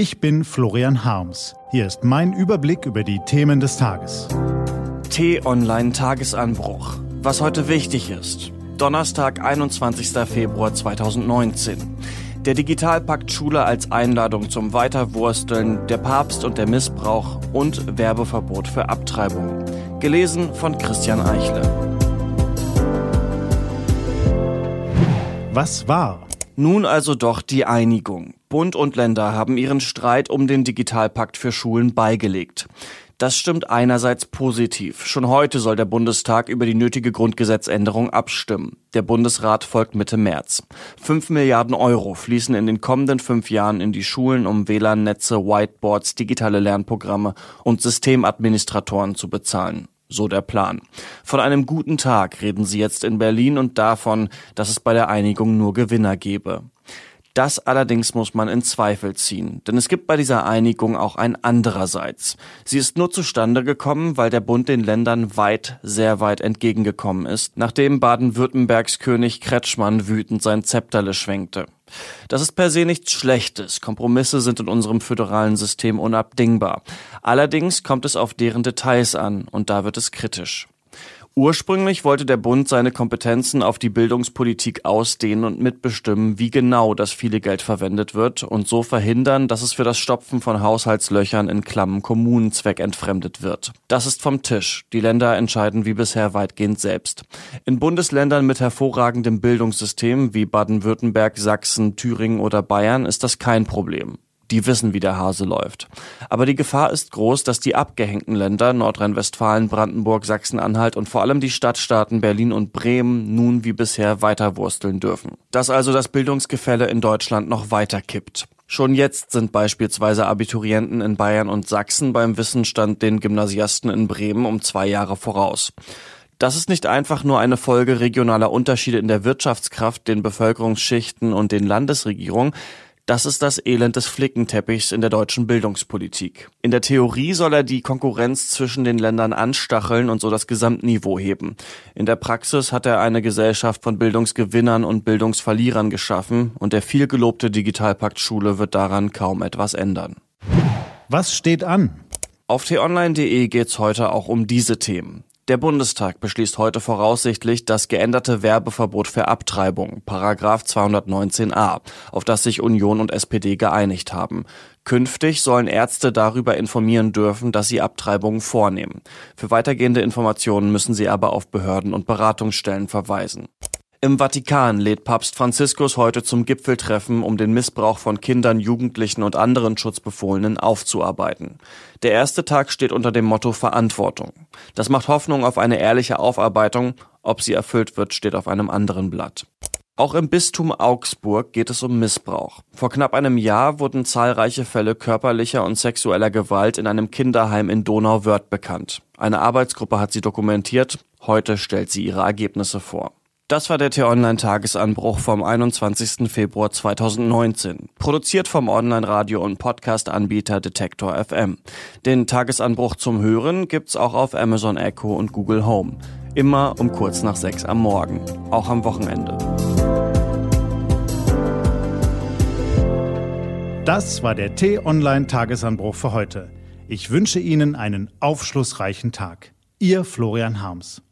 Ich bin Florian Harms. Hier ist mein Überblick über die Themen des Tages. T-Online Tagesanbruch. Was heute wichtig ist. Donnerstag, 21. Februar 2019. Der Digitalpakt Schule als Einladung zum Weiterwursteln, der Papst und der Missbrauch und Werbeverbot für Abtreibung. Gelesen von Christian Eichle. Was war? Nun also doch die Einigung. Bund und Länder haben ihren Streit um den Digitalpakt für Schulen beigelegt. Das stimmt einerseits positiv. Schon heute soll der Bundestag über die nötige Grundgesetzänderung abstimmen. Der Bundesrat folgt Mitte März. Fünf Milliarden Euro fließen in den kommenden fünf Jahren in die Schulen, um WLAN-Netze, Whiteboards, digitale Lernprogramme und Systemadministratoren zu bezahlen. So der Plan. Von einem guten Tag reden sie jetzt in Berlin und davon, dass es bei der Einigung nur Gewinner gebe. Das allerdings muss man in Zweifel ziehen, denn es gibt bei dieser Einigung auch ein andererseits. Sie ist nur zustande gekommen, weil der Bund den Ländern weit, sehr weit entgegengekommen ist, nachdem Baden-Württembergs König Kretschmann wütend sein Zepterle schwenkte. Das ist per se nichts Schlechtes. Kompromisse sind in unserem föderalen System unabdingbar. Allerdings kommt es auf deren Details an und da wird es kritisch. Ursprünglich wollte der Bund seine Kompetenzen auf die Bildungspolitik ausdehnen und mitbestimmen, wie genau das viele Geld verwendet wird und so verhindern, dass es für das Stopfen von Haushaltslöchern in Klammen Kommunen zweckentfremdet wird. Das ist vom Tisch. Die Länder entscheiden wie bisher weitgehend selbst. In Bundesländern mit hervorragendem Bildungssystem wie Baden-Württemberg, Sachsen, Thüringen oder Bayern ist das kein Problem die wissen, wie der Hase läuft. Aber die Gefahr ist groß, dass die abgehängten Länder Nordrhein-Westfalen, Brandenburg, Sachsen-Anhalt und vor allem die Stadtstaaten Berlin und Bremen nun wie bisher weiterwursteln dürfen. Dass also das Bildungsgefälle in Deutschland noch weiter kippt. Schon jetzt sind beispielsweise Abiturienten in Bayern und Sachsen beim Wissensstand den Gymnasiasten in Bremen um zwei Jahre voraus. Das ist nicht einfach nur eine Folge regionaler Unterschiede in der Wirtschaftskraft, den Bevölkerungsschichten und den Landesregierungen. Das ist das Elend des Flickenteppichs in der deutschen Bildungspolitik. In der Theorie soll er die Konkurrenz zwischen den Ländern anstacheln und so das Gesamtniveau heben. In der Praxis hat er eine Gesellschaft von Bildungsgewinnern und Bildungsverlierern geschaffen und der vielgelobte Digitalpakt Schule wird daran kaum etwas ändern. Was steht an? Auf t-online.de geht's heute auch um diese Themen. Der Bundestag beschließt heute voraussichtlich das geänderte Werbeverbot für Abtreibung, Paragraph 219a, auf das sich Union und SPD geeinigt haben. Künftig sollen Ärzte darüber informieren dürfen, dass sie Abtreibungen vornehmen. Für weitergehende Informationen müssen sie aber auf Behörden und Beratungsstellen verweisen. Im Vatikan lädt Papst Franziskus heute zum Gipfeltreffen, um den Missbrauch von Kindern, Jugendlichen und anderen Schutzbefohlenen aufzuarbeiten. Der erste Tag steht unter dem Motto Verantwortung. Das macht Hoffnung auf eine ehrliche Aufarbeitung. Ob sie erfüllt wird, steht auf einem anderen Blatt. Auch im Bistum Augsburg geht es um Missbrauch. Vor knapp einem Jahr wurden zahlreiche Fälle körperlicher und sexueller Gewalt in einem Kinderheim in Donauwörth bekannt. Eine Arbeitsgruppe hat sie dokumentiert. Heute stellt sie ihre Ergebnisse vor. Das war der T-Online-Tagesanbruch vom 21. Februar 2019. Produziert vom Online-Radio- und Podcast-Anbieter Detektor FM. Den Tagesanbruch zum Hören gibt's auch auf Amazon Echo und Google Home. Immer um kurz nach sechs am Morgen. Auch am Wochenende. Das war der T-Online-Tagesanbruch für heute. Ich wünsche Ihnen einen aufschlussreichen Tag. Ihr Florian Harms.